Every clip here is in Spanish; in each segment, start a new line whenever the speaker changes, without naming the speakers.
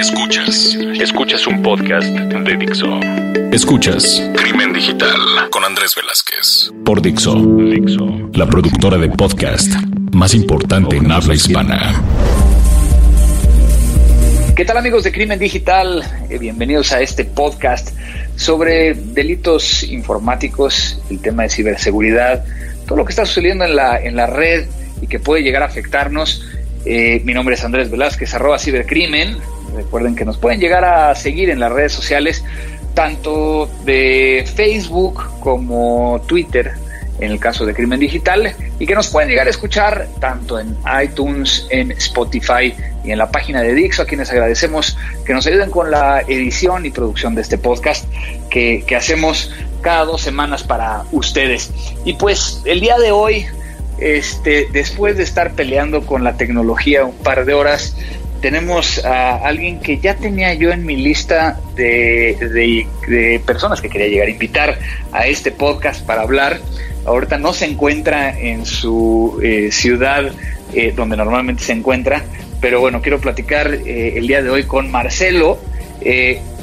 Escuchas, escuchas un podcast de Dixo. Escuchas Crimen Digital con Andrés Velázquez por Dixo, Dixo, la productora de podcast más importante en habla hispana.
¿Qué tal amigos de Crimen Digital? Eh, bienvenidos a este podcast sobre delitos informáticos, el tema de ciberseguridad, todo lo que está sucediendo en la, en la red y que puede llegar a afectarnos. Eh, mi nombre es Andrés Velázquez, arroba cibercrimen. Recuerden que nos pueden llegar a seguir en las redes sociales, tanto de Facebook como Twitter, en el caso de Crimen Digital, y que nos pueden llegar a escuchar tanto en iTunes, en Spotify y en la página de Dixo, a quienes agradecemos que nos ayuden con la edición y producción de este podcast que, que hacemos cada dos semanas para ustedes. Y pues el día de hoy este, después de estar peleando con la tecnología un par de horas, tenemos a alguien que ya tenía yo en mi lista de, personas que quería llegar a invitar a este podcast para hablar. Ahorita no se encuentra en su eh, ciudad eh, donde normalmente se encuentra, pero bueno, quiero platicar eh, el día de hoy con Marcelo.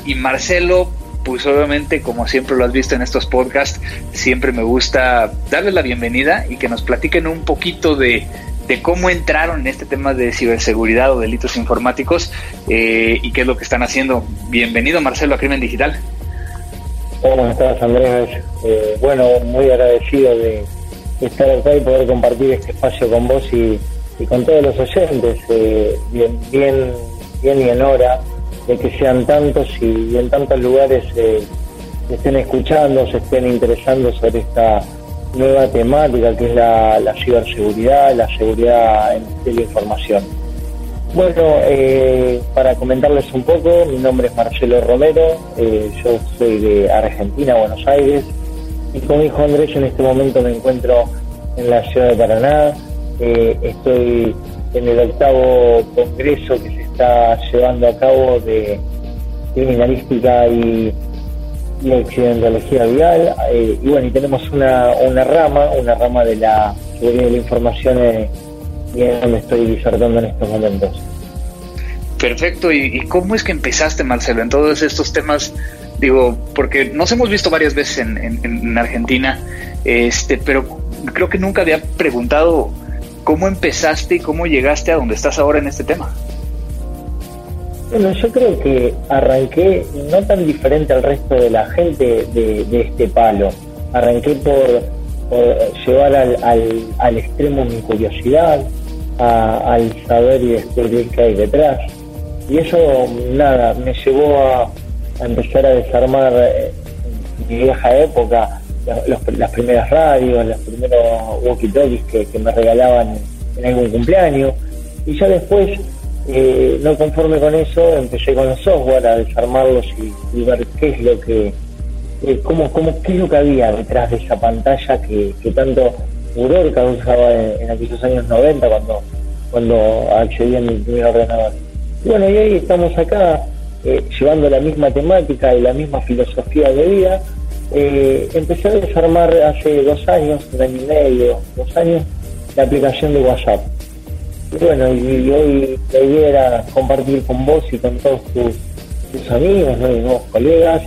y Marcelo pues obviamente, como siempre lo has visto en estos podcasts, siempre me gusta darles la bienvenida y que nos platiquen un poquito de, cómo entraron en este tema de ciberseguridad o delitos informáticos eh, y qué es lo que están haciendo. Bienvenido, Marcelo, a Crimen Digital.
¿Cómo estás, Andrés? Eh, bueno, muy agradecido de estar acá y poder compartir este espacio con vos y, con todos los oyentes. Eh, bien, bien, bien y en hora de que sean tantos y, en tantos lugares eh, estén escuchando, se estén interesando sobre esta nueva temática que es la, ciberseguridad, la seguridad de la información. Bueno, eh, para comentarles un poco, mi nombre es Marcelo Romero, eh, yo soy de Argentina, Buenos Aires, y con mi hijo Andrés en este momento me encuentro en la ciudad de Paraná, estoy en el octavo congreso que se está llevando a cabo de criminalística y, y accidentología vial. Eh, y bueno, y tenemos una, una rama, una rama de la seguridad de la información eh, donde estoy disertando en estos momentos.
Perfecto, ¿Y, cómo es que empezaste, Marcelo, en todos estos temas? Digo, porque nos hemos visto varias veces en, en Argentina, este, pero creo que nunca había preguntado cómo empezaste y cómo llegaste a donde estás ahora en este tema.
Bueno, yo creo que arranqué no tan diferente al resto de la gente de, este palo. Arranqué por, llevar al, extremo mi curiosidad, al saber y descubrir qué hay detrás. Y eso, nada, me llevó a, empezar a desarmar eh, mi vieja época las primeras radios, los primeros walkie-talkies que, que me regalaban en algún cumpleaños. Y ya después eh, no conforme con eso, empecé con los software a desarmarlos y, ver qué es lo que, eh, cómo, cómo, qué es lo que había detrás de esa pantalla que, tanto furor causaba en, aquellos años 90 cuando, cuando accedí a mi primer ordenador. Y bueno, y ahí estamos acá eh, llevando la misma temática y la misma filosofía de vida. empecé a desarmar hace dos años, un año y medio, dos años, la aplicación de WhatsApp bueno, y, hoy la idea era compartir con vos y con todos tus, amigos, ¿no? y nuevos colegas,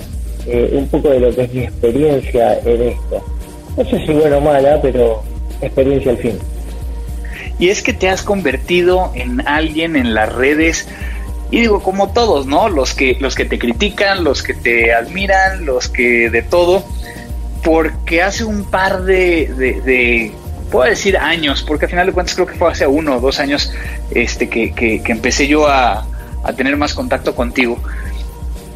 eh, un poco de lo que es mi experiencia en esto. No sé si bueno o mala, pero experiencia al fin.
Y es que te has convertido en alguien en las redes, y digo como todos, ¿no? Los que, los que te critican, los que te admiran, los que de todo, porque hace un par de puedo decir años, porque al final de cuentas creo que fue hace uno o dos años este, que, que, empecé yo a, a, tener más contacto contigo,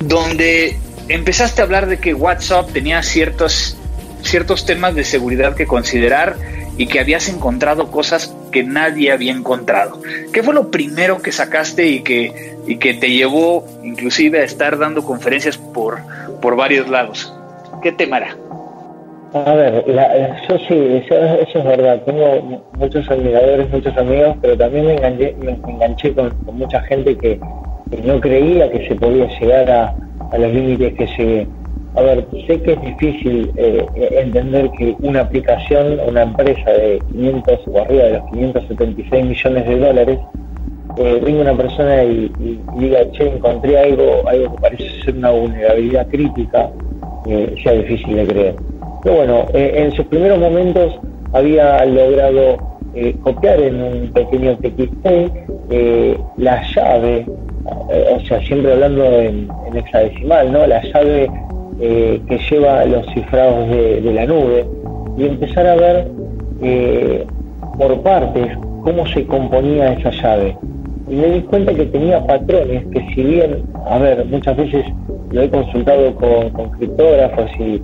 donde empezaste a hablar de que WhatsApp tenía ciertos, ciertos temas de seguridad que considerar y que habías encontrado cosas que nadie había encontrado. ¿Qué fue lo primero que sacaste y que, y que te llevó inclusive a estar dando conferencias por, por varios lados? ¿Qué tema era?
A ver, yo sí, eso, es verdad. Tengo muchos admiradores, muchos amigos, pero también me enganché, con, mucha gente que, no creía que se podía llegar a, los límites que llegué. A ver, sé que es difícil eh, entender que una aplicación, una empresa de 500 o arriba de los 576 millones de dólares, eh, venga una persona y, diga, che, encontré algo, algo que parece ser una vulnerabilidad crítica, eh, sea difícil de creer. Pero bueno, eh, en sus primeros momentos había logrado copiar en un pequeño TXT la llave, o sea, siempre hablando en, hexadecimal, ¿no? La llave que lleva los cifrados de, de, la nube y empezar a ver por partes cómo se componía esa llave y me di cuenta que tenía patrones que si bien, a ver, muchas veces lo he consultado con, criptógrafos y,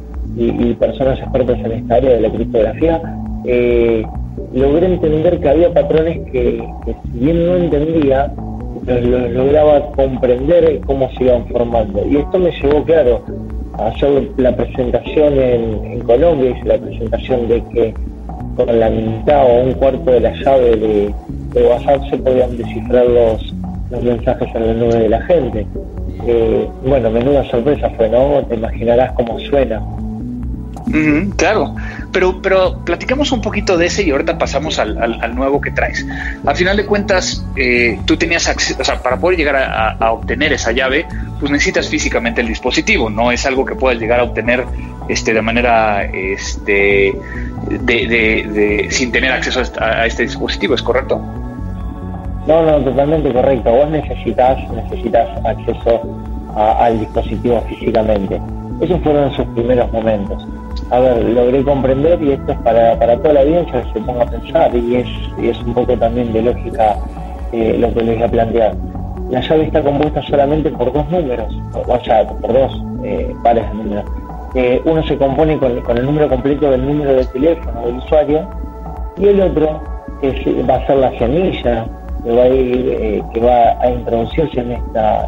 personas expertas en esta área de la criptografía, eh, logré entender que había patrones que, si bien no entendía, los, lograba comprender cómo se iban formando. Y esto me llevó, claro, a hacer la presentación en, Colombia, hice la presentación de que con la mitad o un cuarto de la llave de de WhatsApp se podían descifrar los, los mensajes en la nube de la gente. Eh, bueno, menuda sorpresa fue, ¿no? Te imaginarás cómo suena.
Claro, pero, pero platicamos un poquito de ese y ahorita pasamos al, al, nuevo que traes. Al final de cuentas, eh, tú tenías acceso, o sea, para poder llegar a, obtener esa llave, pues necesitas físicamente el dispositivo, no es algo que puedas llegar a obtener este, de manera este, de, de, sin tener acceso a este dispositivo, ¿es correcto?
No, no, totalmente correcto. Vos necesitas, necesitas acceso al dispositivo físicamente. Esos fueron sus primeros momentos. A ver, logré comprender y esto es para, para toda la audiencia que se ponga a pensar y es, es un poco también de lógica eh, lo que les voy a plantear. La llave está compuesta solamente por dos números, o sea, por dos eh, pares de números. Eh, uno se compone con, el número completo del número de teléfono del usuario y el otro es, va a ser la semilla que va a, eh, que va a introducirse en esta,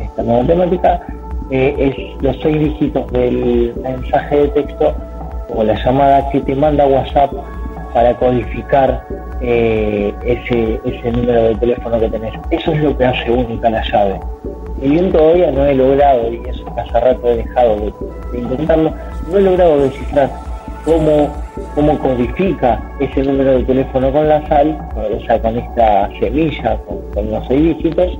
esta nueva temática eh, es los seis dígitos del mensaje de texto o la llamada que te manda WhatsApp para codificar eh, ese, ese número de teléfono que tenés. Eso es lo que hace única la llave. Y bien todavía no he logrado, y eso hace rato he dejado de intentarlo, no he logrado descifrar cómo, cómo codifica ese número de teléfono con la sal, o sea, con esta semilla, con, los seis dígitos,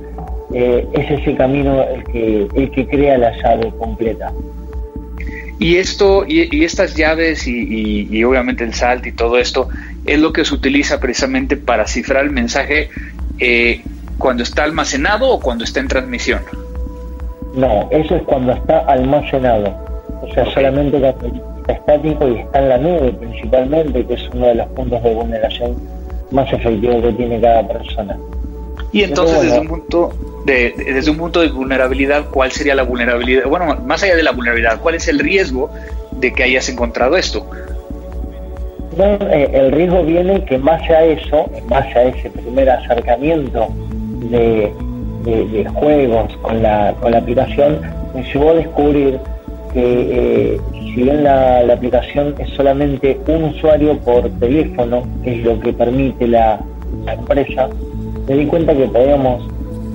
eh, es ese camino el que, el que crea la llave completa.
Y esto, y, estas llaves y, obviamente el salt y todo esto, es lo que se utiliza precisamente para cifrar el mensaje eh, cuando está almacenado o cuando está en transmisión.
No, eso es cuando está almacenado. O sea, solamente solamente estático y está en la nube principalmente, que es uno de los puntos de vulneración más efectivos que tiene cada persona.
Y entonces desde un punto de, desde un punto de vulnerabilidad, ¿cuál sería la vulnerabilidad? Bueno, más allá de la vulnerabilidad, ¿cuál es el riesgo de que hayas encontrado esto?
Eh, el riesgo viene que base a eso, base a ese primer acercamiento de, juegos con la, con la aplicación, me llevó a descubrir que eh, si bien la, aplicación es solamente un usuario por teléfono, que es lo que permite la, empresa, me di cuenta que podíamos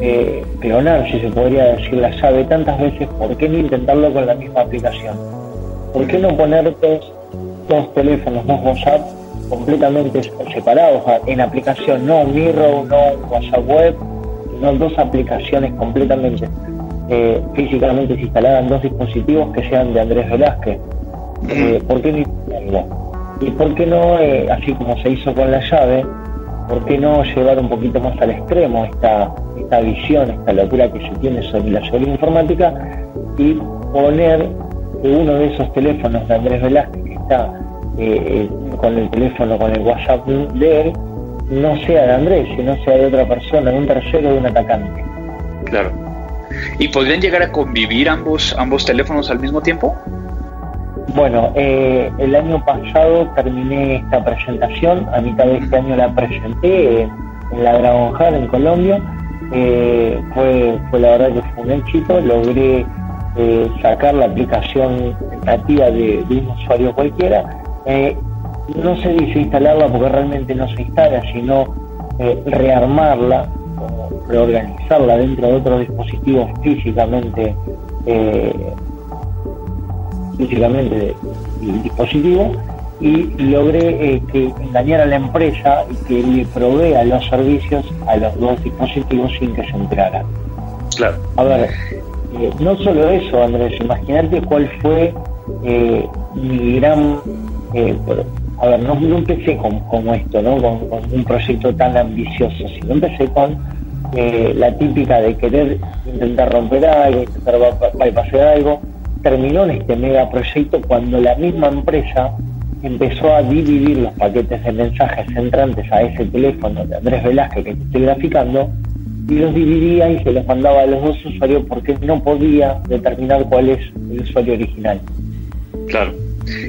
eh, clonar, si se podría decir, la llave tantas veces, ¿por qué no intentarlo con la misma aplicación? ¿Por qué no poner dos, teléfonos, dos WhatsApp completamente separados en aplicación, no un Mirror, no un WhatsApp web, sino dos aplicaciones completamente eh, físicamente se instalaran dos dispositivos que sean de Andrés Velázquez. Eh, ¿Por qué no ¿Y por qué no, eh, así como se hizo con la llave, por qué no llevar un poquito más al extremo esta, esta visión, esta locura que se tiene sobre la seguridad informática y poner que uno de esos teléfonos de Andrés Velázquez que está eh, con el teléfono, con el WhatsApp de él, no sea de Andrés, sino sea de otra persona, de un tercero, de un atacante.
Claro. ¿Y podrían llegar a convivir ambos, ambos teléfonos al mismo tiempo?
Bueno, eh, el año pasado terminé esta presentación, a mitad de este año la presenté en la Dragon en Colombia. Eh, fue, fue la verdad que fue un éxito, logré eh, sacar la aplicación nativa de, un usuario cualquiera. no se dice instalarla porque realmente no se instala, sino rearmarla reorganizarla dentro de otros dispositivos físicamente eh, físicamente dispositivo y logré eh, que engañar a la empresa y que le provea los servicios a los dos dispositivos sin que se enteraran.
Claro.
A ver, eh, no solo eso, Andrés, imagínate cuál fue eh, mi gran... a ver, no, empecé con, como esto, ¿no? Con, un proyecto tan ambicioso, sino empecé con la típica de querer intentar romper algo, intentar bypassar algo. Terminó en este megaproyecto cuando la misma empresa empezó a dividir los paquetes de mensajes entrantes a ese teléfono de Andrés Velázquez que estoy graficando y los dividía y se los mandaba a los dos usuarios porque no podía determinar cuál es el usuario original.
Claro.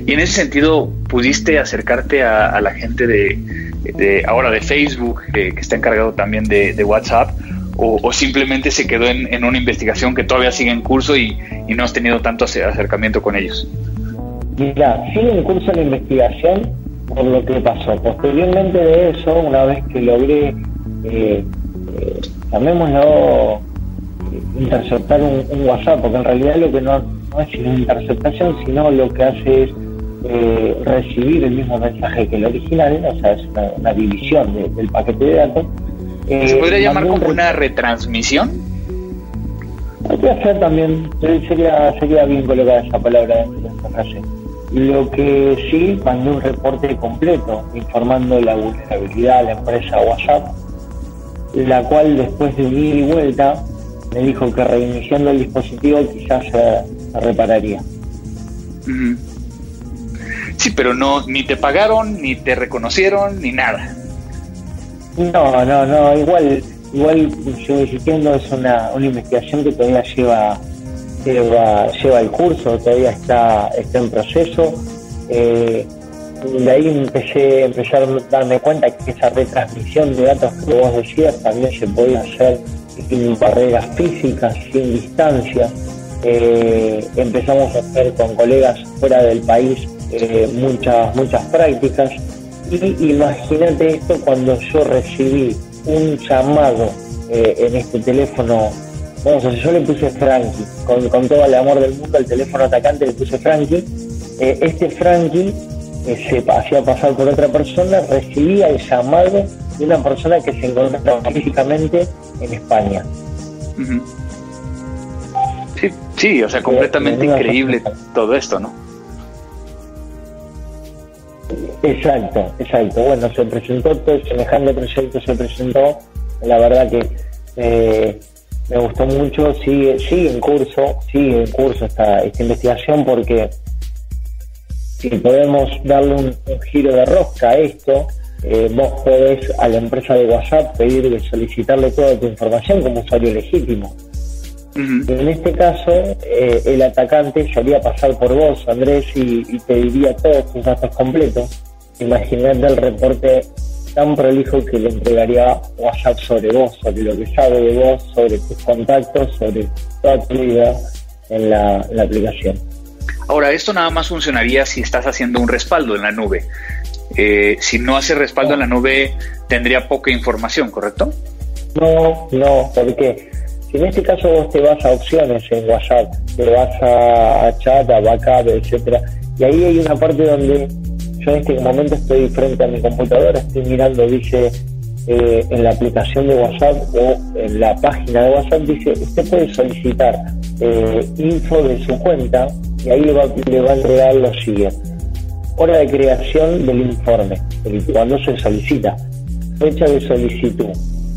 Y en ese sentido, ¿pudiste acercarte a, la gente de, ahora de Facebook, que está encargado también de, WhatsApp, o, simplemente se quedó en, una investigación que todavía sigue en curso y, no has tenido tanto acercamiento con ellos?
Mira, sigue en curso la investigación por lo que pasó. Posteriormente de eso, una vez que logré, eh, eh llamémoslo, interceptar un, WhatsApp, porque en realidad lo que no, es sino interceptación, sino lo que hace es eh, recibir el mismo mensaje que el original, o sea, es una, división del paquete de datos.
¿Se eh, podría llamar como una retransmisión?
Que hacer también, sería, sería bien colocada esa palabra en esta frase. Lo que sí mandé un reporte completo informando la vulnerabilidad a la empresa WhatsApp, la cual después de un ida y vuelta me dijo que reiniciando el dispositivo quizás se, repararía.
Sí, pero no, ni te pagaron, ni te reconocieron, ni nada.
No, no, no, igual, igual yo insistiendo es una, una investigación que todavía lleva lleva, lleva el curso, todavía está, está en proceso. Eh, de ahí empecé, empecé a darme cuenta que esa retransmisión de datos que vos decías también se podía hacer sin barreras físicas, sin distancia. Eh, empezamos a hacer con colegas fuera del país eh, muchas, muchas prácticas. Y imagínate esto cuando yo recibí un llamado en este teléfono bueno, yo le puse Frankie, con, todo el amor del mundo, el teléfono atacante le puse Frankie. Eh, este Frankie eh, se hacía pasar por otra persona, recibía el llamado de una persona que se encontraba físicamente en España.
Sí, sí, o sea, completamente increíble todo esto, ¿no?
Exacto, exacto. Bueno, se presentó todo semejante proyecto, se presentó. La verdad que eh, me gustó mucho, sigue, sigue en curso, sigue en curso esta, esta investigación porque si podemos darle un, giro de rosca a esto, eh, vos podés a la empresa de WhatsApp pedir solicitarle toda tu información como usuario legítimo. En este caso, eh, el atacante se haría pasar por vos, Andrés, y, y te diría todos tus datos completos. Imagínate el reporte tan prolijo que le entregaría WhatsApp sobre vos, sobre lo que sabe de vos, sobre tus contactos, sobre toda tu vida en la, aplicación.
Ahora, esto nada más funcionaría si estás haciendo un respaldo en la nube. Eh, si no hace respaldo en la nube, tendría poca información, ¿correcto?
No, no, porque si en este caso vos te vas a opciones en WhatsApp, te vas a, chat, a backup, etcétera, y ahí hay una parte donde yo en este momento estoy frente a mi computadora, estoy mirando, dice eh, en la aplicación de WhatsApp o en la página de WhatsApp, dice, usted puede solicitar eh, info de su cuenta y ahí le va, le va a entregar lo siguiente. Hora de creación del informe, cuando se solicita. Fecha de solicitud,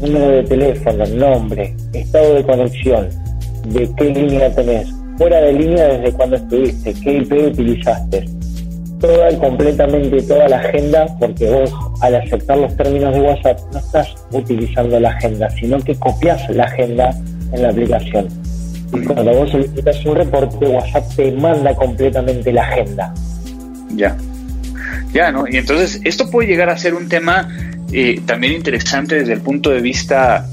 número de teléfono, nombre, estado de conexión, de qué línea tenés, fuera de línea desde cuando estuviste, qué IP utilizaste, toda completamente toda la agenda, porque vos al aceptar los términos de WhatsApp no estás utilizando la agenda, sino que copias la agenda en la aplicación. Y cuando vos solicitas un reporte, WhatsApp te manda completamente la agenda.
Ya. Ya, ¿no? Y entonces esto puede llegar a ser un tema eh, también interesante desde el punto de vista,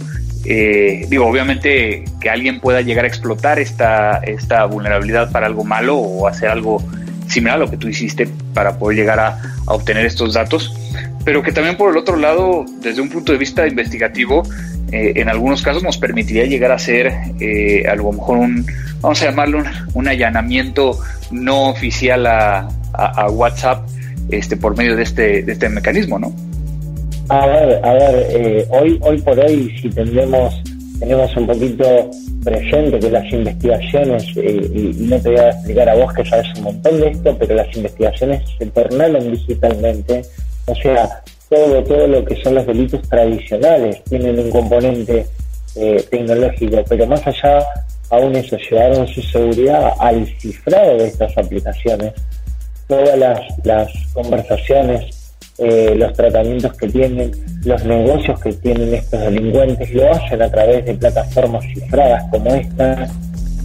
eh, digo, obviamente que alguien pueda llegar a explotar esta, esta vulnerabilidad para algo malo o hacer algo similar a lo que tú hiciste para poder llegar a, obtener estos datos, pero que también por el otro lado, desde un punto de vista investigativo, eh, en algunos casos nos permitiría llegar a hacer eh, a lo mejor un, vamos a llamarlo un, allanamiento no oficial a, WhatsApp este, por medio de este, de este mecanismo, ¿no?
A ver, a ver, eh, hoy, hoy por hoy, si tendremos, tenemos un poquito presente que las investigaciones, eh, y, no te voy a explicar a vos que sabes un montón de esto, pero las investigaciones se tornaron digitalmente, o sea, todo, todo lo que son los delitos tradicionales tienen un componente eh, tecnológico, pero más allá aún eso, llevaron su seguridad al cifrado de estas aplicaciones. Todas las, las conversaciones, eh, los tratamientos que tienen, los negocios que tienen estos delincuentes, lo hacen a través de plataformas cifradas como esta.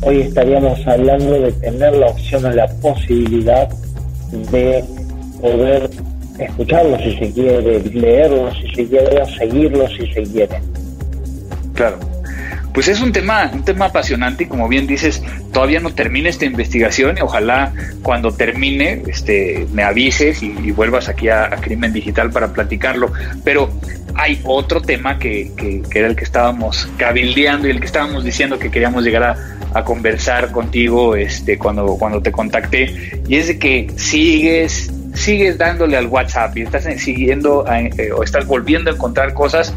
Hoy estaríamos hablando de tener la opción o la posibilidad de poder escucharlos si se quiere, leerlos si se quiere, seguirlos si se quiere.
Claro. Pues es un tema, un tema apasionante y como bien dices, todavía no termina esta investigación y ojalá cuando termine este, me avises y, vuelvas aquí a, Crimen Digital para platicarlo. Pero hay otro tema que, que, era el que estábamos cabildeando y el que estábamos diciendo que queríamos llegar a, a conversar contigo este, cuando, cuando te contacté y es de que sigues sigues dándole al WhatsApp y estás siguiendo eh, o estás volviendo a encontrar cosas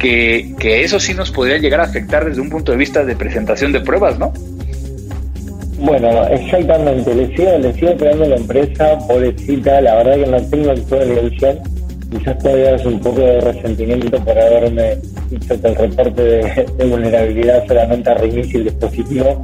que, eso sí nos podría llegar a afectar desde un punto de vista de presentación de pruebas, ¿no?
Bueno, exactamente, le sigo, le sigo creando la empresa, pobrecita, la verdad que no tengo la ilusión, quizás todavía es un poco de resentimiento por haberme hecho el reporte de, vulnerabilidad solamente a reinicio el dispositivo.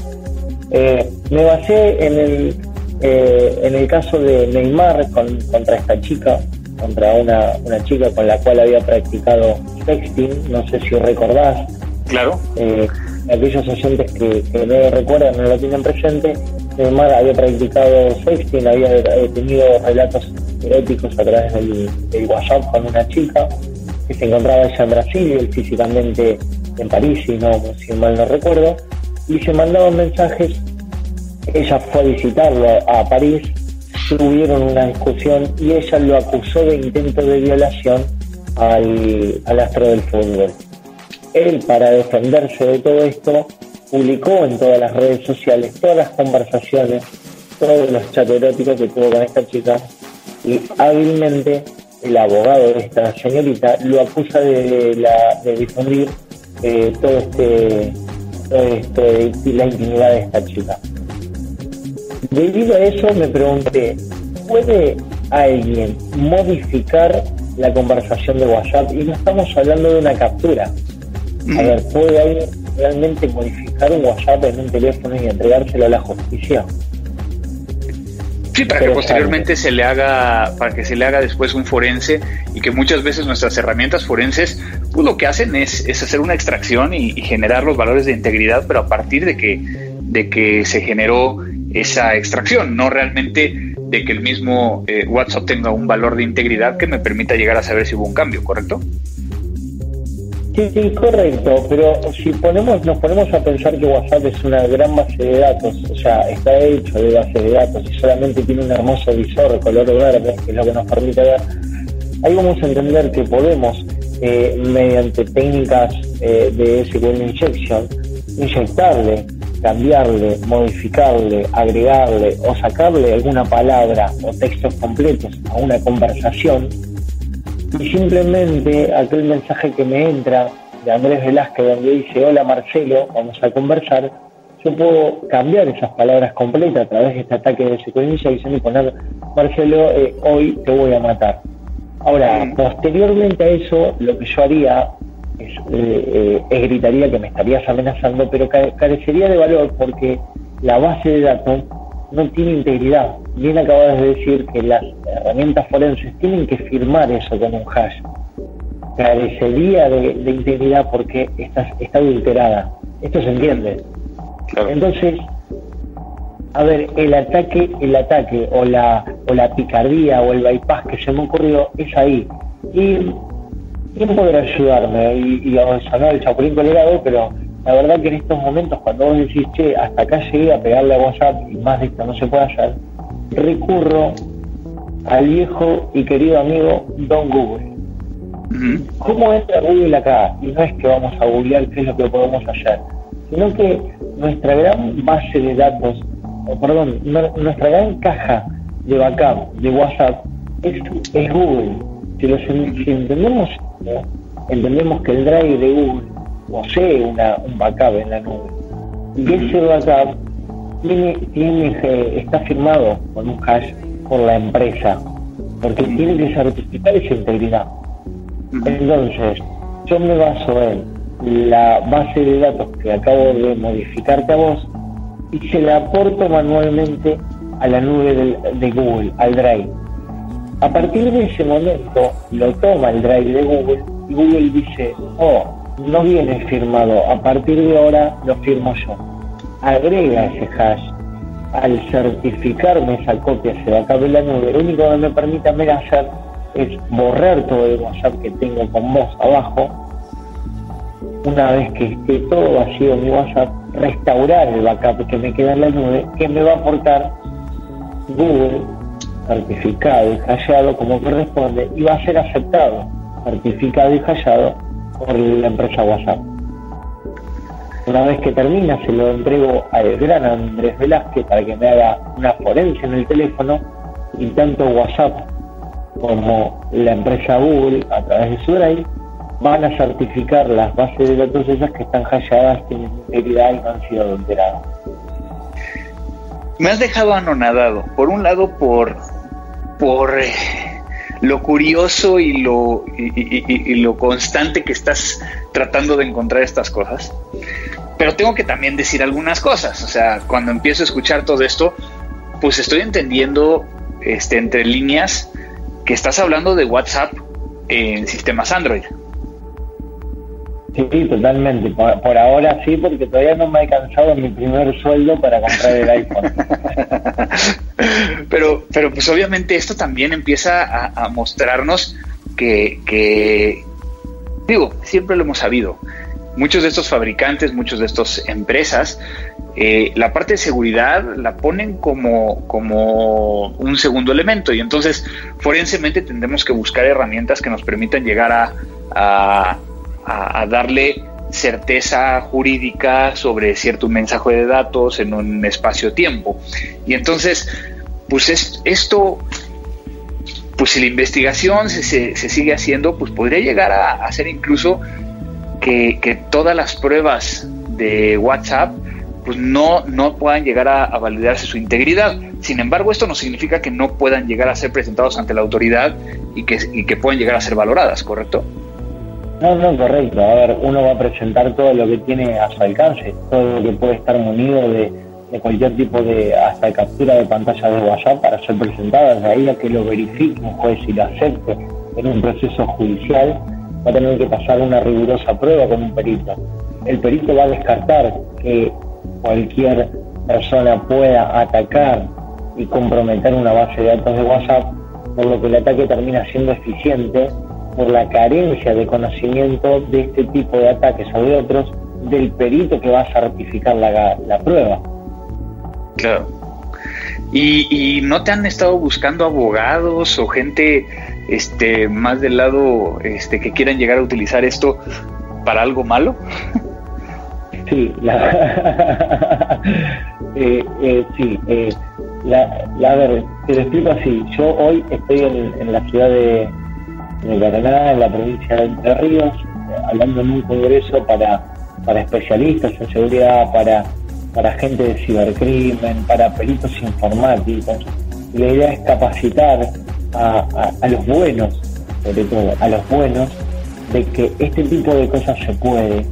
Eh, me basé en el, eh, en el caso de Neymar con, contra esta chica, contra una, una chica con la cual había practicado sexting, no sé si recordás.
Claro.
Eh, aquellos oyentes que, que no recuerdan, no lo tienen presente, Neymar había practicado sexting, había tenido relatos eróticos a través del, WhatsApp con una chica que se encontraba ella en Brasil y él físicamente en París, si, no, si mal no recuerdo, y se mandaban mensajes. Ella fue a visitarlo a París tuvieron una discusión y ella lo acusó de intento de violación al, astro del fútbol. Él, para defenderse de todo esto, publicó en todas las redes sociales todas las conversaciones, todos los chats eróticos que tuvo con esta chica y hábilmente el abogado de esta señorita lo acusa de, la, de difundir eh, todo este todo esto de la intimidad de esta chica. Debido a eso me pregunté, ¿puede alguien modificar la conversación de WhatsApp? Y no estamos hablando de una captura. A ver, ¿puede alguien realmente modificar un WhatsApp en un teléfono y entregárselo a la justicia?
Sí, para que posteriormente se le haga, para que se le haga después un forense y que muchas veces nuestras herramientas forenses, pues lo que hacen es, es hacer una extracción y, y, generar los valores de integridad, pero a partir de que, de que se generó esa extracción, no realmente de que el mismo eh, WhatsApp tenga un valor de integridad que me permita llegar a saber si hubo un cambio, ¿correcto?
Sí, sí, correcto, pero si ponemos, nos ponemos a pensar que WhatsApp es una gran base de datos, o sea, está hecho de base de datos y solamente tiene un hermoso visor de color verde, que es lo que nos permite ver, ahí vamos a entender que podemos, eh, mediante técnicas eh, de SQL injection, inyectarle cambiarle, modificarle, agregarle o sacarle alguna palabra o textos completos a una conversación y simplemente aquel mensaje que me entra de Andrés Velázquez donde dice hola Marcelo, vamos a conversar, yo puedo cambiar esas palabras completas a través de este ataque de secuencia y poner Marcelo, eh, hoy te voy a matar. Ahora, posteriormente a eso, lo que yo haría eh, eh, gritaría que me estarías amenazando, pero carecería de valor porque la base de datos no tiene integridad. Bien acabas de decir que las herramientas forenses tienen que firmar eso con un hash. Carecería de, integridad porque está, está adulterada. Esto se entiende. Entonces, a ver, el ataque, el ataque o la, o la picardía o el bypass que se me ocurrió es ahí. Y ¿quién podrá ayudarme? Y, y a sanar el chapulín colorado, pero la verdad que en estos momentos, cuando vos decís, che, hasta acá llegué a pegarle a WhatsApp y más de esto no se puede hacer, recurro al viejo y querido amigo Don Google. ¿Cómo entra Google acá? Y no es que vamos a googlear qué es lo que podemos hacer, sino que nuestra gran base de datos, o perdón, nuestra gran caja de backup de WhatsApp es, Google. Si, los, entendemos, entendemos que el drive de Google posee una, un backup en la nube. Y ese backup tiene, tiene, eh, está firmado con un hash por la empresa, porque tiene que certificar esa integridad. Entonces, yo me baso en la base de datos que acabo de modificarte a vos y se la aporto manualmente a la nube de Google, al Drive. A partir de ese momento lo toma el Drive de Google y Google dice, oh, no viene firmado, a partir de ahora lo firmo yo. Agrega ese hash. Al certificarme esa copia, se va a la nube, lo único que me permite hacer es borrar todo el WhatsApp que tengo con vos abajo. Una vez que esté todo vacío mi WhatsApp, restaurar el backup que me queda en la nube, que me va a aportar Google certificado y hallado como corresponde y va a ser aceptado certificado y hallado por la empresa WhatsApp. Una vez que termina, se lo entrego al gran Andrés Velázquez para que me haga una forencia en el teléfono y tanto WhatsApp como la empresa Google a través de su Drive van a certificar las bases de datos esas que están halladas, tienen integridad y no han sido adulteradas.
Me has dejado anonadado, por un lado por, por eh, lo curioso y lo, y, lo constante que estás tratando de encontrar estas cosas, pero tengo que también decir algunas cosas, o sea, cuando empiezo a escuchar todo esto, pues estoy entendiendo este, entre líneas que estás hablando de WhatsApp en sistemas Android.
Sí, totalmente. Por, ahora sí, porque todavía no me he alcanzado mi primer sueldo para comprar el iPhone.
pero, pero pues obviamente esto también empieza a, mostrarnos que, digo, siempre lo hemos sabido. Muchos de estos fabricantes, muchas de estas empresas, eh, la parte de seguridad la ponen como, como un segundo elemento y entonces forensemente tendremos que buscar herramientas que nos permitan llegar a, darle certeza jurídica sobre cierto mensaje de datos en un espacio-tiempo. Y entonces, pues es, esto, pues si la investigación se, se, sigue haciendo, pues podría llegar a, hacer incluso que, que, todas las pruebas de WhatsApp pues no, no puedan llegar a, a, validarse su integridad. Sin embargo, esto no significa que no puedan llegar a ser presentados ante la autoridad y que, y que puedan llegar a ser valoradas, ¿correcto?
No, no, correcto. A ver, uno va a presentar todo lo que tiene a su alcance, todo lo que puede estar munido de, cualquier tipo de, hasta captura de pantalla de WhatsApp para ser presentadas. De ahí a que lo verifique un juez y lo acepte en un proceso judicial, va a tener que pasar una rigurosa prueba con un perito. El perito va a descartar que cualquier persona pueda atacar y comprometer una base de datos de WhatsApp, por lo que el ataque termina siendo eficiente por la carencia de conocimiento de este tipo de ataques o de otros del perito que va a certificar la, la prueba.
Claro. ¿Y, no te han estado buscando abogados o gente este más del lado este que quieran llegar a utilizar esto para algo malo?
Sí, la, eh, eh, sí, eh, la, la, a ver, te lo explico así. Yo hoy estoy en la ciudad de, en Paraná, en la provincia de Entre Ríos, hablando en un congreso para, para especialistas en seguridad, para, para gente de cibercrimen, para peritos informáticos. La idea es capacitar a, a, los buenos, sobre todo, a los buenos, de que este tipo de cosas se puede,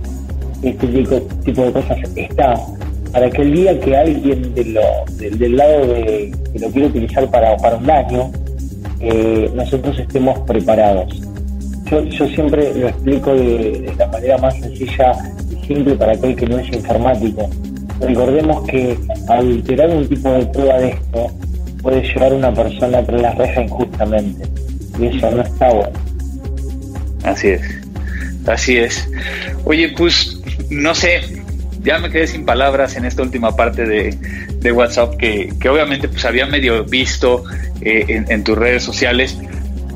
este tipo, tipo de cosas está, para que el día que alguien de lo, del lado de que lo quiere utilizar para, para un daño, eh, nosotros estemos preparados. Yo, siempre lo explico de, la manera más sencilla y simple para aquel que no es informático. Recordemos que alterar un tipo de prueba de esto puede llevar a una persona tras las rejas injustamente. Y eso no está bueno.
Así es. Así es. Oye, pues no sé, ya me quedé sin palabras en esta última parte de, de WhatsApp que, que, obviamente pues había medio visto eh, en, tus redes sociales,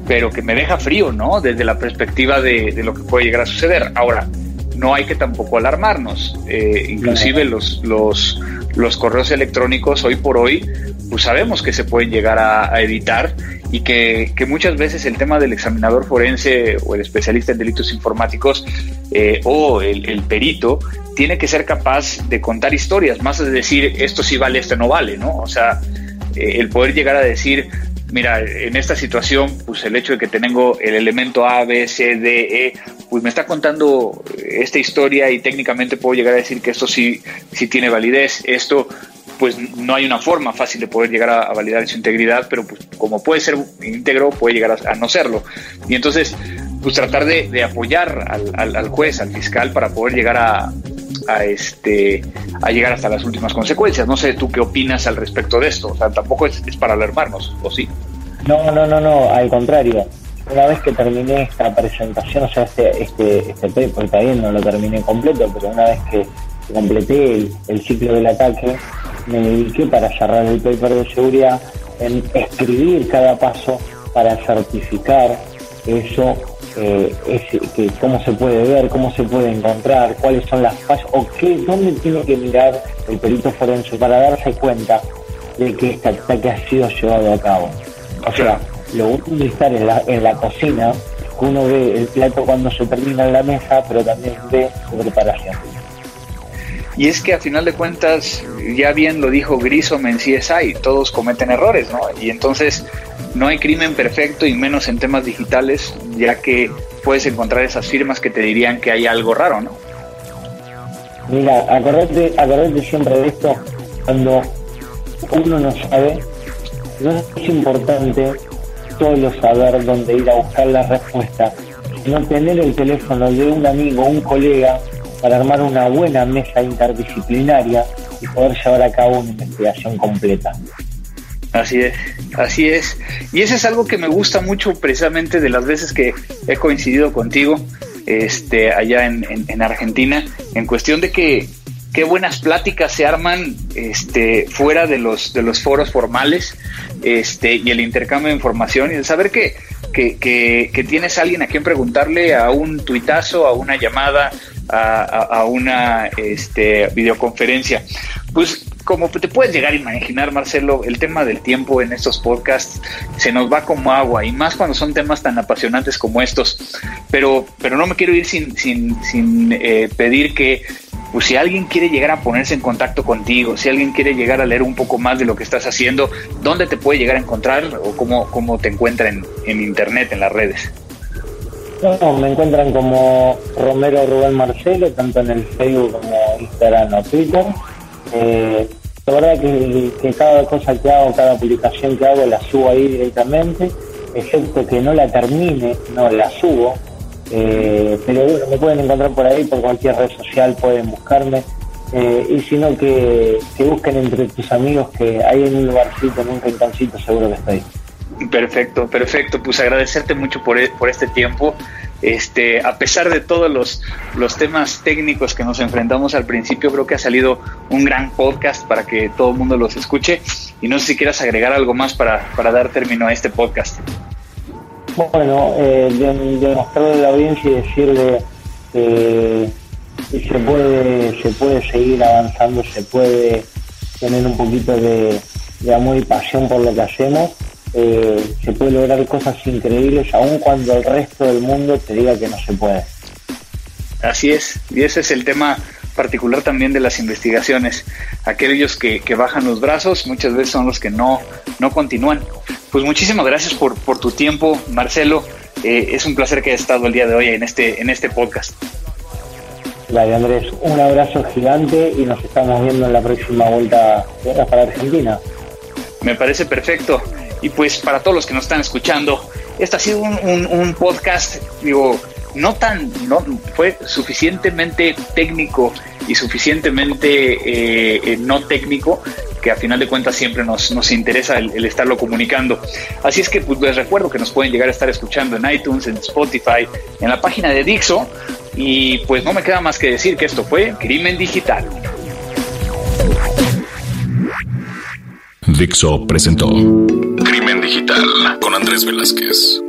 pero que me deja frío, ¿no? Desde la perspectiva de, lo que puede llegar a suceder. Ahora, no hay que tampoco alarmarnos. Eh, inclusive los, los, los correos electrónicos hoy por hoy, pues sabemos que se pueden llegar a, editar y que, muchas veces el tema del examinador forense o el especialista en delitos informáticos eh, o el, perito tiene que ser capaz de contar historias, más de decir esto sí vale, esto no vale, ¿no? O sea, eh, el poder llegar a decir, mira, en esta situación, pues el hecho de que tengo el elemento A, B, C, D, E, pues me está contando esta historia y técnicamente puedo llegar a decir que esto sí, sí tiene validez, esto pues no hay una forma fácil de poder llegar a, validar su integridad, pero pues como puede ser íntegro, puede llegar a, no serlo. Y entonces, pues tratar de, apoyar al, al, juez, al fiscal, para poder llegar a, este, a llegar hasta las últimas consecuencias. No sé tú qué opinas al respecto de esto. O sea, tampoco es, para alarmarnos, ¿o sí?
No, no, no, no, al contrario. Una vez que terminé esta presentación, o sea, este, este, este paper, no lo terminé completo, pero una vez que completé el ciclo del ataque, me dediqué para cerrar el paper de seguridad en escribir cada paso para certificar eso, eh, que cómo se puede ver, cómo se puede encontrar, cuáles son las fases, o qué, dónde tiene que mirar el perito forense para darse cuenta de que este ataque ha sido llevado a cabo. O sea, lo único es estar en la, en la cocina, uno ve el plato cuando se termina en la mesa, pero también ve su preparación.
Y es que a final de cuentas, ya bien lo dijo Grissom en CSI, todos cometen errores, ¿no? Y entonces no hay crimen perfecto y menos en temas digitales, ya que puedes encontrar esas firmas que te dirían que hay algo raro, ¿no?
Mira, acordate, acordate siempre de esto, cuando uno no sabe, no es importante solo saber dónde ir a buscar la respuesta, sino tener el teléfono de un amigo, un colega, para armar una buena mesa interdisciplinaria y poder llevar a cabo una investigación completa.
Así es, así es. Y eso es algo que me gusta mucho precisamente de las veces que he coincidido contigo este, allá en, en, Argentina, en cuestión de que qué buenas pláticas se arman este, fuera de los, de los foros formales este, y el intercambio de información y de saber que, que, que, que tienes a alguien a quien preguntarle a un tuitazo, a una llamada, a, una este, videoconferencia. Pues como te puedes llegar a imaginar, Marcelo, el tema del tiempo en estos podcasts se nos va como agua y más cuando son temas tan apasionantes como estos. Pero, pero no me quiero ir sin, sin, sin eh, pedir que pues si alguien quiere llegar a ponerse en contacto contigo, si alguien quiere llegar a leer un poco más de lo que estás haciendo, ¿dónde te puede llegar a encontrar o cómo, cómo te encuentra en, en internet, en las redes?
No, me encuentran como Romero Rubén Marcelo, tanto en el Facebook como Instagram o Twitter. Eh, la verdad que, que, cada cosa que hago, cada publicación que hago, la subo ahí directamente, excepto que no la termine, no la subo. Eh, pero bueno, me pueden encontrar por ahí, por cualquier red social, pueden buscarme. Eh, y si no, que, que busquen entre tus amigos que hay en un lugarcito, en un rinconcito, seguro que estoy.
Perfecto, perfecto. Pues agradecerte mucho por, e, por este tiempo. Este, a pesar de todos los, los temas técnicos que nos enfrentamos al principio, creo que ha salido un gran podcast para que todo el mundo los escuche. Y no sé si quieras agregar algo más para, para dar término a este podcast.
Bueno, eh, demostrarle a la audiencia y decirle que se puede, se puede seguir avanzando, se puede tener un poquito de, de amor y pasión por lo que hacemos eh, se puede lograr cosas increíbles aun cuando el resto del mundo te diga que no se puede.
Así es, y ese es el tema particular también de las investigaciones. Aquellos que, bajan los brazos muchas veces son los que no, no continúan. Pues muchísimas gracias por, por tu tiempo, Marcelo. Eh, es un placer que hayas estado el día de hoy en este, en este podcast.
Vale, Andrés, un abrazo gigante y nos estamos viendo en la próxima vuelta para Argentina.
Me parece perfecto. Y pues para todos los que nos están escuchando, este ha sido un, podcast, digo, no tan, no, fue suficientemente técnico y suficientemente eh, eh, no técnico que a final de cuentas siempre nos, nos interesa el, estarlo comunicando. Así es que pues, les recuerdo que nos pueden llegar a estar escuchando en iTunes, en Spotify, en la página de Dixo. Y pues no me queda más que decir que esto fue Crimen Digital.
Dixo presentó Crimen Digital con Andrés Velázquez.